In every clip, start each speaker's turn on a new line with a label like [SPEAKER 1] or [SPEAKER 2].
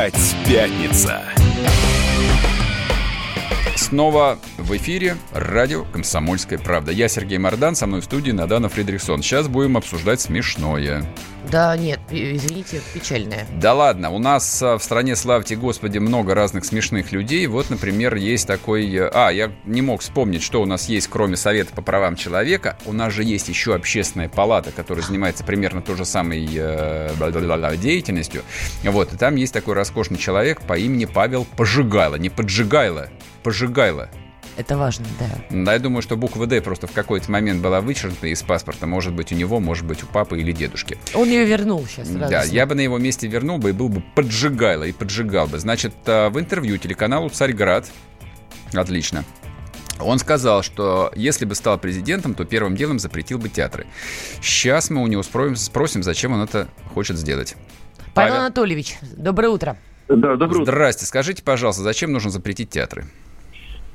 [SPEAKER 1] Опять пятница.
[SPEAKER 2] Снова в эфире радио «Комсомольская правда». Я Сергей Мордан, со мной в студии Надана Фридрихсон. Сейчас будем обсуждать смешное.
[SPEAKER 3] Да нет, извините, печальное.
[SPEAKER 2] Да ладно, у нас а, в стране, славьте Господи, много разных смешных людей. Вот, например, есть такой... Э, а, я не мог вспомнить, что у нас есть, кроме Совета по правам человека. У нас же есть еще общественная палата, которая занимается примерно той же самой э, деятельностью. Вот, и там есть такой роскошный человек по имени Павел Пожигайло. Не Поджигайло, Пожигайло.
[SPEAKER 3] Это важно, да.
[SPEAKER 2] Да, я думаю, что буква «Д» просто в какой-то момент была вычеркнута из паспорта. Может быть, у него, может быть, у папы или дедушки.
[SPEAKER 3] Он ее вернул сейчас.
[SPEAKER 2] Да, я бы на его месте вернул бы и был бы поджигайло и поджигал бы. Значит, а, в интервью телеканалу «Царьград», отлично, он сказал, что если бы стал президентом, то первым делом запретил бы театры. Сейчас мы у него спросим, спросим зачем он это хочет сделать.
[SPEAKER 3] Павел, Павел Анатольевич, доброе утро.
[SPEAKER 4] Да, доброе утро.
[SPEAKER 2] Здрасте. Скажите, пожалуйста, зачем нужно запретить театры?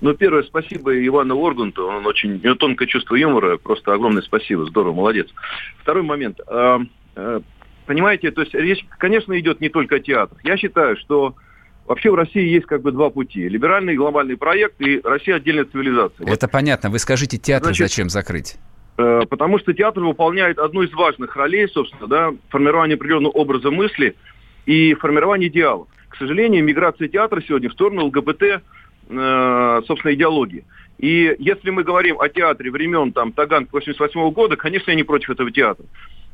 [SPEAKER 4] Ну, первое, спасибо Ивану Оргунту, он очень, у него тонкое чувство юмора, просто огромное спасибо, здорово, молодец. Второй момент. А, а, понимаете, то есть речь, конечно, идет не только о театрах. Я считаю, что вообще в России есть как бы два пути. Либеральный глобальный проект и Россия отдельная цивилизация.
[SPEAKER 2] Это вот. понятно. Вы скажите, театр Значит, зачем закрыть?
[SPEAKER 4] Э, потому что театр выполняет одну из важных ролей, собственно, да, формирование определенного образа мысли и формирование идеалов. К сожалению, миграция театра сегодня в сторону ЛГБТ Э, собственно, идеологии. И если мы говорим о театре времен там, Таганка 88 года, конечно, я не против этого театра.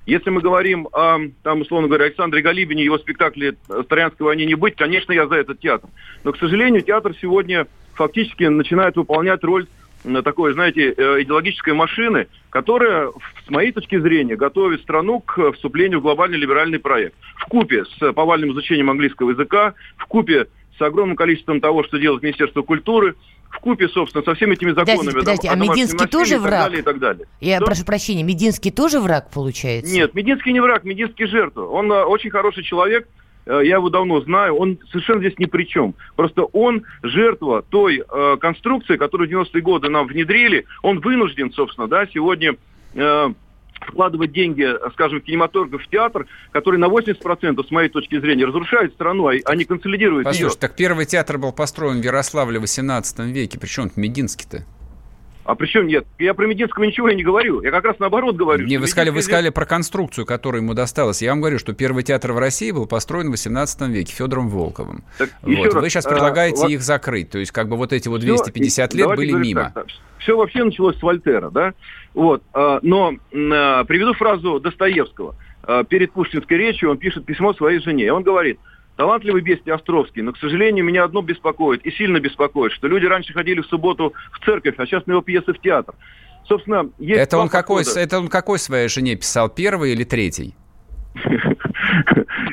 [SPEAKER 4] Если мы говорим о, там, условно говоря, Александре Галибине, его спектакле «Троянской войне не быть», конечно, я за этот театр. Но, к сожалению, театр сегодня фактически начинает выполнять роль такой, знаете, э, идеологической машины, которая, с моей точки зрения, готовит страну к вступлению в глобальный либеральный проект. В купе с повальным изучением английского языка, в купе с огромным количеством того, что делает Министерство культуры, в купе, собственно, со всеми этими законами.
[SPEAKER 3] Подождите, подождите а Мединский тоже враг?
[SPEAKER 4] И так далее, и так далее.
[SPEAKER 3] Я Что? прошу прощения, Мединский тоже враг, получается?
[SPEAKER 4] Нет, Мединский не враг, Мединский жертва. Он а, очень хороший человек, э, я его давно знаю, он совершенно здесь ни при чем. Просто он жертва той э, конструкции, которую в 90-е годы нам внедрили. Он вынужден, собственно, да, сегодня э, вкладывать деньги, скажем, кинематограф, в театр, который на 80%, с моей точки зрения, разрушает страну, а, а не консолидирует
[SPEAKER 2] Послушай, ее. так первый театр был построен в Ярославле в 18 веке. Причем Мединский-то?
[SPEAKER 4] А причем нет? Я про Мединского ничего я не говорю. Я как раз наоборот говорю.
[SPEAKER 2] Не, вы сказали, вы сказали про конструкцию, которая ему досталась. Я вам говорю, что первый театр в России был построен в 18 веке Федором Волковым. Так, вот. Вы сейчас предлагаете а, их закрыть. То есть, как бы вот эти вот 250 все, лет были мимо. Так.
[SPEAKER 4] Все вообще началось с Вольтера, да? Вот. А, но а, приведу фразу Достоевского. А, перед пушкинской речью он пишет письмо своей жене. Он говорит, талантливый бестий Островский, но, к сожалению, меня одно беспокоит и сильно беспокоит, что люди раньше ходили в субботу в церковь, а сейчас на его пьесы в театр.
[SPEAKER 2] Собственно, есть это он, какой, это он какой своей жене писал, первый или третий?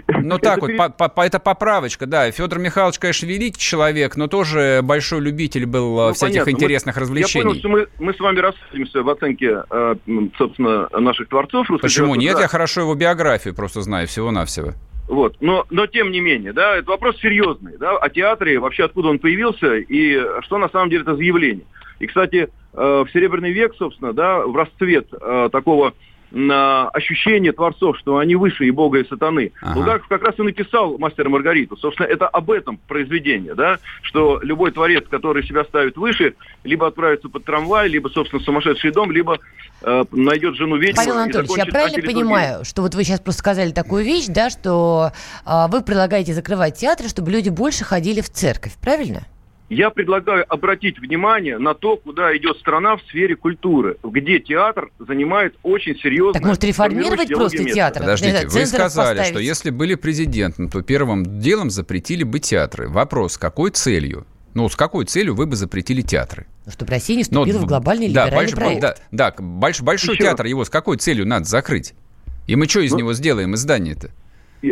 [SPEAKER 2] Ну так вот, по, по, это поправочка, да. Федор Михайлович, конечно, великий человек, но тоже большой любитель был э, ну, всяких понятно. интересных мы, развлечений. Я понял,
[SPEAKER 4] что мы, мы с вами расходимся в оценке, э, собственно, наших творцов.
[SPEAKER 2] Почему нет? Да. Я хорошо его биографию просто знаю, всего-навсего.
[SPEAKER 4] Вот. Но, но тем не менее, да, это вопрос серьезный, да, о театре, вообще откуда он появился и что на самом деле это за явление. И, кстати, э, в Серебряный век, собственно, да, в расцвет такого на ощущение творцов, что они выше и Бога, и сатаны. Ага. Булгаков как раз и написал «Мастер Маргариту». Собственно, это об этом произведение, да, что любой творец, который себя ставит выше, либо отправится под трамвай, либо, собственно, сумасшедший дом, либо э, найдет жену ведьму.
[SPEAKER 3] Павел Анатольевич, я правильно понимаю, что вот вы сейчас просто сказали такую вещь, да, что э, вы предлагаете закрывать театры, чтобы люди больше ходили в церковь, правильно?
[SPEAKER 4] Я предлагаю обратить внимание на то, куда идет страна в сфере культуры, где театр занимает очень серьезное...
[SPEAKER 3] Так может реформировать просто место. театр?
[SPEAKER 2] Подождите, вы сказали, поставить. что если были президентом, то первым делом запретили бы театры. Вопрос, с какой целью? Ну, с какой целью вы бы запретили театры?
[SPEAKER 3] Ну, чтобы Россия не вступила Но, в глобальный да, либеральный
[SPEAKER 2] больш, проект. Да, да больш, большой Еще. театр, его с какой целью надо закрыть? И мы что из ну, него сделаем, из здания-то?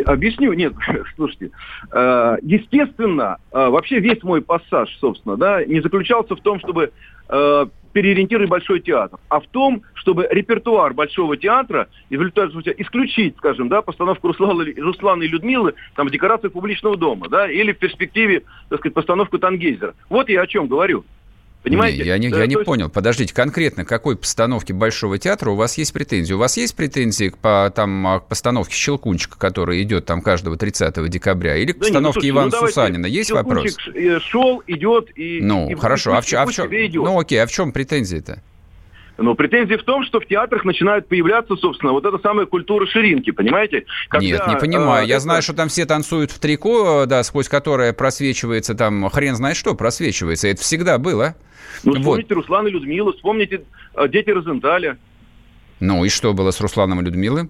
[SPEAKER 4] Объясню, нет, слушайте. Э, естественно, э, вообще весь мой пассаж, собственно, да, не заключался в том, чтобы э, переориентировать Большой театр, а в том, чтобы репертуар Большого театра исключить, скажем, да, постановку Руслана, Руслана и Людмилы там, в декорациях публичного дома, да, или в перспективе, так сказать, постановку Тангейзера. Вот я о чем говорю.
[SPEAKER 2] Понимаете? Не, я не, я не есть... понял. Подождите, конкретно какой постановке Большого театра у вас есть претензии? У вас есть претензии по там, а, к постановке «Щелкунчика», которая идет там каждого 30 декабря? Или к да постановке нет, ну, Ивана ну, Сусанина? Есть вопрос?
[SPEAKER 4] Э, шел, идет и...
[SPEAKER 2] Ну,
[SPEAKER 4] и,
[SPEAKER 2] хорошо. И, а, в, а в чем... Ну, окей, а в чем претензии-то?
[SPEAKER 4] Но претензии в том, что в театрах начинает появляться, собственно, вот эта самая культура ширинки, понимаете?
[SPEAKER 2] Когда, Нет, не понимаю. Э, Я это... знаю, что там все танцуют в трико, да, сквозь которое просвечивается там хрен знает что просвечивается. Это всегда было.
[SPEAKER 4] Ну, вспомните вот. Руслан и Людмилу, вспомните э, «Дети Розенталя».
[SPEAKER 2] Ну, и что было с Русланом и Людмилой?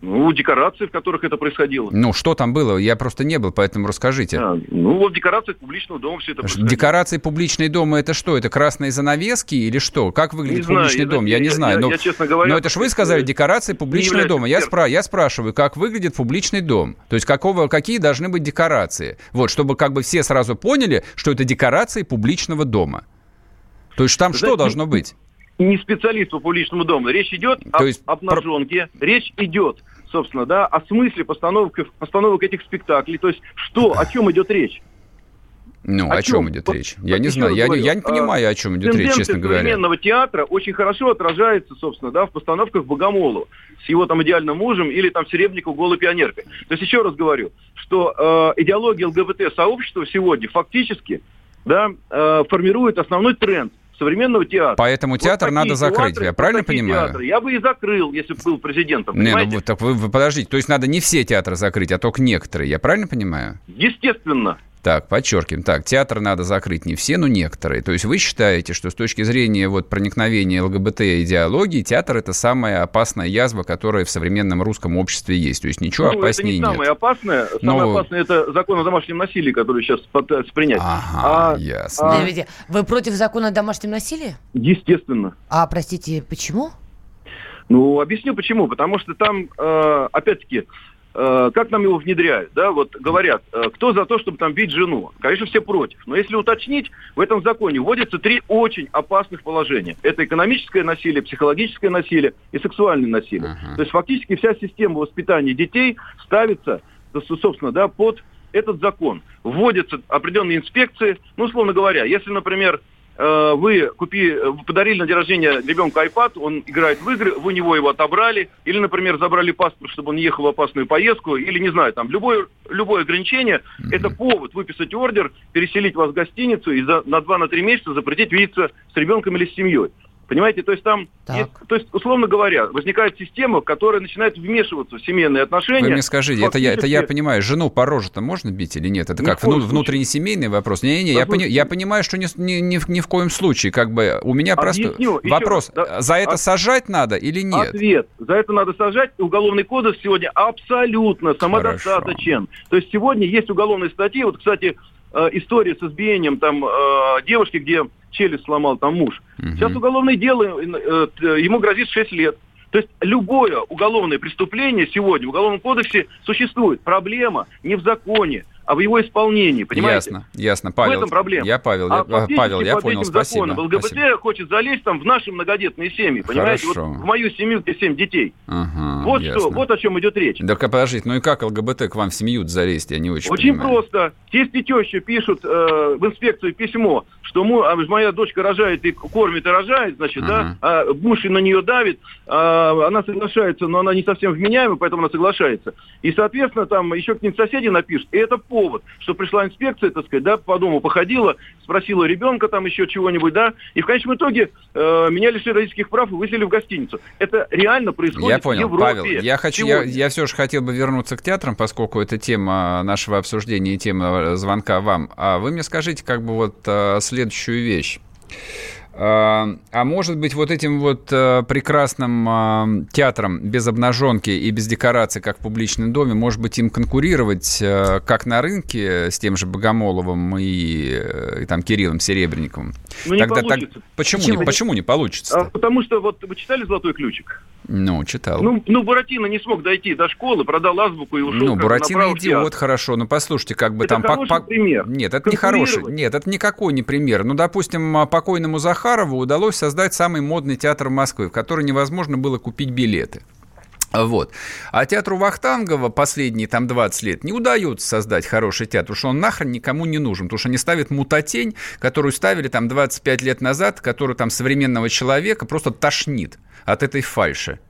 [SPEAKER 4] Ну, декорации, в которых это происходило.
[SPEAKER 2] Ну, что там было? Я просто не был, поэтому расскажите. А,
[SPEAKER 4] ну, вот в декорациях публичного дома все это происходило.
[SPEAKER 2] Декорации публичного дома это что? Это красные занавески или что? Как выглядит не публичный знаю, дом? Я, я не знаю. Я, но, я, честно говоря... Но это же вы сказали, декорации публичного дома. Я, спра- я спрашиваю, как выглядит публичный дом? То есть какого, какие должны быть декорации? Вот, чтобы как бы все сразу поняли, что это декорации публичного дома. То есть там Знаете, что должно быть?
[SPEAKER 4] Не специалист по публичному дому. Речь идет То есть... об обнаженке, речь идет, собственно, да, о смысле постановок, постановок этих спектаклей. То есть что, о чем идет речь?
[SPEAKER 2] Ну, о, о чем, чем идет речь? Я не знаю, я, говорю, я не понимаю, о чем идет речь, честно говоря.
[SPEAKER 4] современного театра очень хорошо отражается, собственно, да, в постановках Богомолова с его там идеальным мужем или там Серебряков голой пионеркой. То есть еще раз говорю, что э, идеология ЛГБТ-сообщества сегодня фактически да, э, формирует основной тренд современного театра.
[SPEAKER 2] Поэтому вот театр надо закрыть, театры, я правильно понимаю? Театры.
[SPEAKER 4] Я бы и закрыл, если бы был президентом.
[SPEAKER 2] Не, ну, так вы, вы подождите, то есть надо не все театры закрыть, а только некоторые, я правильно понимаю?
[SPEAKER 4] Естественно.
[SPEAKER 2] Так, подчеркиваем. Так, театр надо закрыть не все, но некоторые. То есть вы считаете, что с точки зрения вот проникновения ЛГБТ идеологии, театр это самая опасная язва, которая в современном русском обществе есть. То есть ничего ну, опаснее
[SPEAKER 4] это не
[SPEAKER 2] нет.
[SPEAKER 4] самое опасное. Самое но... опасное это закон о домашнем насилии, который сейчас пытаются принять.
[SPEAKER 2] Ага, а, ясно. А...
[SPEAKER 3] Вы против закона о домашнем насилии?
[SPEAKER 4] Естественно.
[SPEAKER 3] А, простите, почему?
[SPEAKER 4] Ну, объясню почему. Потому что там, э, опять-таки, Э, как нам его внедряют, да, вот говорят, э, кто за то, чтобы там бить жену? Конечно, все против. Но если уточнить, в этом законе вводятся три очень опасных положения. Это экономическое насилие, психологическое насилие и сексуальное насилие. Uh-huh. То есть фактически вся система воспитания детей ставится, собственно, да, под этот закон. Вводятся определенные инспекции, ну, условно говоря, если, например, Э, вы купи, подарили на день рождения ребенку iPad, он играет в игры, вы у него его отобрали, или, например, забрали паспорт, чтобы он ехал в опасную поездку, или, не знаю, там, любое, любое ограничение, mm-hmm. это повод выписать ордер, переселить вас в гостиницу и за, на 2-3 месяца запретить видеться с ребенком или с семьей. Понимаете, то есть там, есть, то есть, условно говоря, возникает система, которая начинает вмешиваться в семейные отношения. Вы
[SPEAKER 2] мне скажите, Фактически... это, я, это я понимаю, жену по роже-то можно бить или нет? Это как вну, внутренний семейный вопрос? Не-не-не, я, пони, я понимаю, что ни, ни, ни, ни в коем случае, как бы, у меня просто вопрос, раз, за это от... сажать надо или нет?
[SPEAKER 4] Ответ, за это надо сажать, уголовный кодекс сегодня абсолютно самодостаточен. Хорошо. То есть сегодня есть уголовные статьи, вот, кстати, э, история с избиением там э, девушки, где челюсть сломал там муж. Угу. Сейчас уголовное дело, э, э, ему грозит 6 лет. То есть любое уголовное преступление сегодня в Уголовном кодексе существует. Проблема не в законе, а в его исполнении, понимаете?
[SPEAKER 2] Ясно, ясно, Павел. В этом проблема. Я Павел, а я, Павел, я понял, спасибо. Законом,
[SPEAKER 4] ЛГБТ спасибо. хочет залезть там в наши многодетные семьи, понимаете? Хорошо. Вот в мою семью, где семь детей. Ага, вот ясно. что, вот о чем идет речь.
[SPEAKER 2] Да подождите, ну и как ЛГБТ к вам в семью залезть, я не очень
[SPEAKER 4] Очень
[SPEAKER 2] понимаю.
[SPEAKER 4] просто. Тесть и теща пишут э, в инспекцию письмо, что му, а, моя дочка рожает и кормит и рожает, значит, ага. да, а муж на нее давит, а, она соглашается, но она не совсем вменяемая, поэтому она соглашается. И, соответственно, там еще к ним соседи напишут, и это повод, что пришла пришла инспекция, так сказать, да, по дому походила, спросила ребенка там еще чего-нибудь, да, и в конечном итоге э, меня лишили родительских прав и выселили в гостиницу. Это реально происходит
[SPEAKER 2] я понял,
[SPEAKER 4] в Европе.
[SPEAKER 2] Павел, я хочу, я, я все же хотел бы вернуться к театрам, поскольку это тема нашего обсуждения и тема звонка вам. А вы мне скажите как бы вот э, следующую вещь. А, а может быть, вот этим вот э, прекрасным а, театром без обнаженки и без декораций, как в публичном доме, может быть, им конкурировать э, как на рынке с тем же Богомоловым и, э, и там Кириллом Серебренниковым?
[SPEAKER 4] Ну, не Тогда, получится. Так,
[SPEAKER 2] почему, почему? Не, почему не получится?
[SPEAKER 4] А, потому что вот вы читали «Золотой ключик»?
[SPEAKER 2] Ну, читал.
[SPEAKER 4] Ну, ну, Буратино не смог дойти до школы, продал азбуку и ушел.
[SPEAKER 2] Ну, Буратино идиот, хорошо. Ну, послушайте, как бы
[SPEAKER 4] это
[SPEAKER 2] там...
[SPEAKER 4] хороший по, пример.
[SPEAKER 2] Нет, это не хороший. Нет, это никакой не пример. Ну, допустим, а, покойному Захарову удалось создать самый модный театр Москвы, в который невозможно было купить билеты. Вот. А театру Вахтангова последние там 20 лет не удается создать хороший театр, потому что он нахрен никому не нужен, потому что они ставят мутатень, которую ставили там 25 лет назад, которую там современного человека просто тошнит от этой фальши.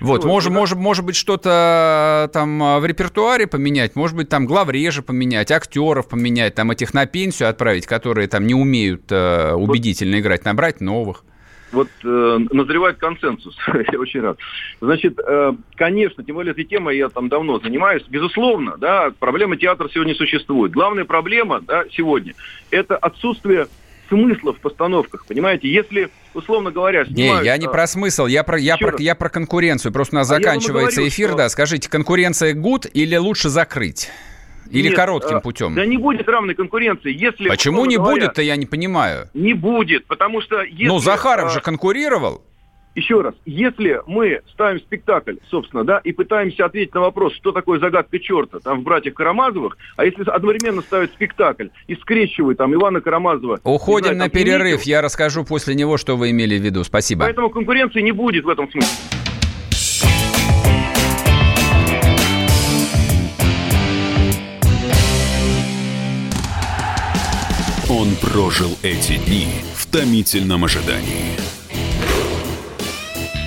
[SPEAKER 2] Вот, ну, может, да. может, может быть, что-то там в репертуаре поменять, может быть, там главрежа поменять, актеров поменять, там этих на пенсию отправить, которые там не умеют э, убедительно играть, набрать новых
[SPEAKER 4] вот э, назревает консенсус. я очень рад. Значит, э, конечно, тем более этой темой я там давно занимаюсь. Безусловно, да, проблема театра сегодня существует. Главная проблема да, сегодня – это отсутствие смысла в постановках, понимаете? Если, условно говоря,
[SPEAKER 2] снимают... Не, я не а... про смысл, я про, я, про, я про конкуренцию. Просто у нас а заканчивается говорю, эфир, что... да. Скажите, конкуренция гуд или лучше закрыть? Или Нет, коротким а, путем?
[SPEAKER 4] Да не будет равной конкуренции. Если,
[SPEAKER 2] Почему не будет-то, я не понимаю.
[SPEAKER 4] Не будет, потому что... Если,
[SPEAKER 2] ну, Захаров а, же конкурировал.
[SPEAKER 4] Еще раз, если мы ставим спектакль, собственно, да, и пытаемся ответить на вопрос, что такое загадка черта, там, в «Братьях Карамазовых», а если одновременно ставить спектакль и скрещивать там Ивана Карамазова...
[SPEAKER 2] Уходим знаю, на перерыв, я расскажу после него, что вы имели в виду. Спасибо.
[SPEAKER 4] Поэтому конкуренции не будет в этом смысле.
[SPEAKER 1] Он прожил эти дни в томительном ожидании.